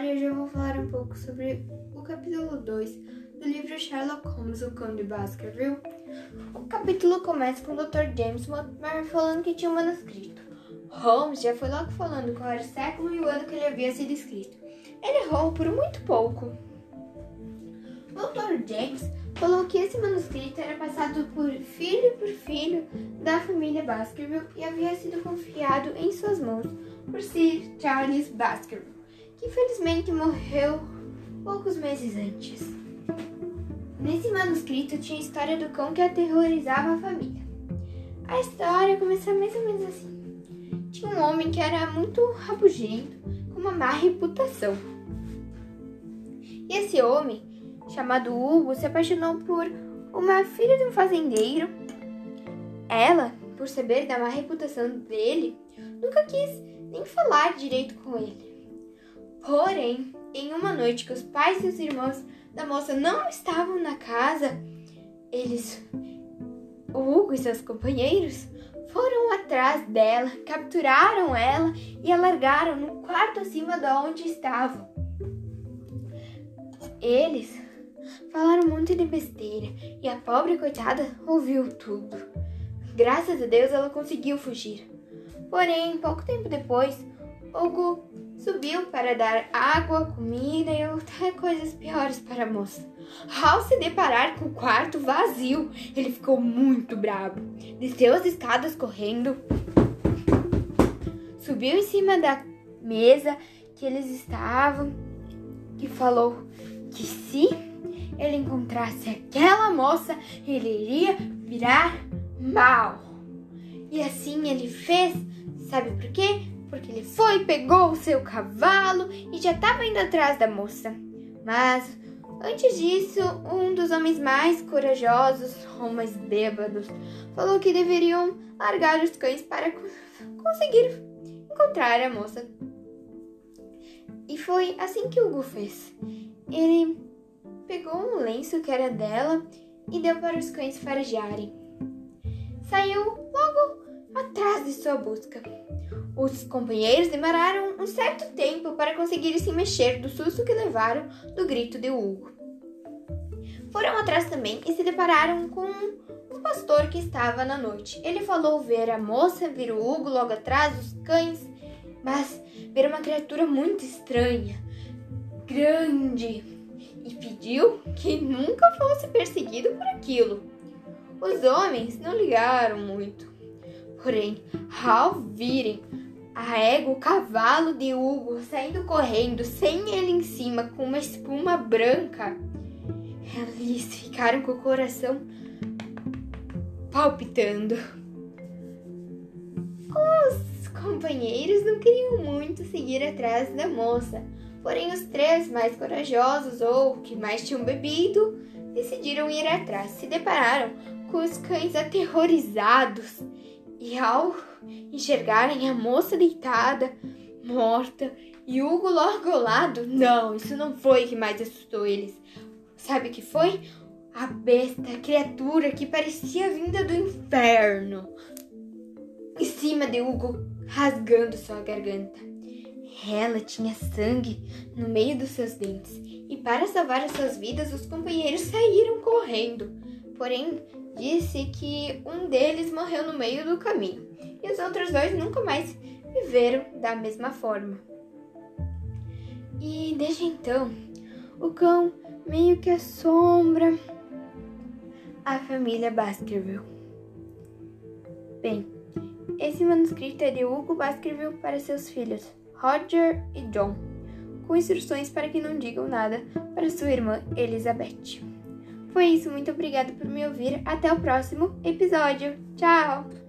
episódio hoje eu vou falar um pouco sobre o capítulo 2 do livro Sherlock Holmes, o Conde Baskerville. O capítulo começa com o Dr. James Mortimer falando que tinha um manuscrito. Holmes já foi logo falando qual era o século e o ano que ele havia sido escrito. Ele errou por muito pouco. O Dr. James falou que esse manuscrito era passado por filho por filho da família Baskerville e havia sido confiado em suas mãos por Sir Charles Baskerville, que infelizmente morreu poucos meses antes. Nesse manuscrito tinha a história do cão que aterrorizava a família. A história começa mais ou menos assim. Tinha um homem que era muito rabugento, com uma má reputação. E esse homem chamado Hugo, se apaixonou por uma filha de um fazendeiro. Ela, por saber da má reputação dele, nunca quis nem falar direito com ele. Porém, em uma noite que os pais e os irmãos da moça não estavam na casa, eles, o Hugo e seus companheiros, foram atrás dela, capturaram ela e a largaram no quarto acima de onde estavam. Eles Falaram monte de besteira e a pobre coitada ouviu tudo. Graças a Deus ela conseguiu fugir. Porém, pouco tempo depois, Hugo subiu para dar água, comida e outras coisas piores para a moça. Ao se deparar com o quarto vazio, ele ficou muito bravo. Desceu as escadas correndo, subiu em cima da mesa que eles estavam e falou que se ele encontrasse aquela moça, ele iria virar mal. E assim ele fez, sabe por quê? Porque ele foi, pegou o seu cavalo e já estava indo atrás da moça. Mas antes disso, um dos homens mais corajosos, homens bêbados, falou que deveriam largar os cães para conseguir encontrar a moça. E foi assim que Hugo fez. Ele pegou um lenço que era dela e deu para os cães farejarem. Saiu logo atrás de sua busca. Os companheiros demoraram um certo tempo para conseguir se mexer do susto que levaram do grito de Hugo. Foram atrás também e se depararam com um pastor que estava na noite. Ele falou ver a moça, vir o Hugo logo atrás, os cães, mas ver uma criatura muito estranha, grande, e pediu que nunca fosse perseguido por aquilo. Os homens não ligaram muito. Porém, ao virem a égua, o cavalo de Hugo saindo correndo, sem ele em cima, com uma espuma branca, eles ficaram com o coração palpitando. Os companheiros não queriam muito seguir atrás da moça, Porém, os três mais corajosos ou que mais tinham bebido decidiram ir atrás. Se depararam com os cães aterrorizados e, ao enxergarem a moça deitada, morta, e Hugo logo ao lado, não, isso não foi o que mais assustou eles. Sabe o que foi? A besta, a criatura que parecia vinda do inferno, em cima de Hugo, rasgando sua garganta. Ela tinha sangue no meio dos seus dentes, e para salvar as suas vidas, os companheiros saíram correndo. Porém, disse que um deles morreu no meio do caminho, e os outros dois nunca mais viveram da mesma forma. E desde então, o cão meio que assombra a família Baskerville. Bem, esse manuscrito é de Hugo Baskerville para seus filhos. Roger e John, com instruções para que não digam nada para sua irmã Elizabeth. Foi isso, muito obrigada por me ouvir. Até o próximo episódio. Tchau!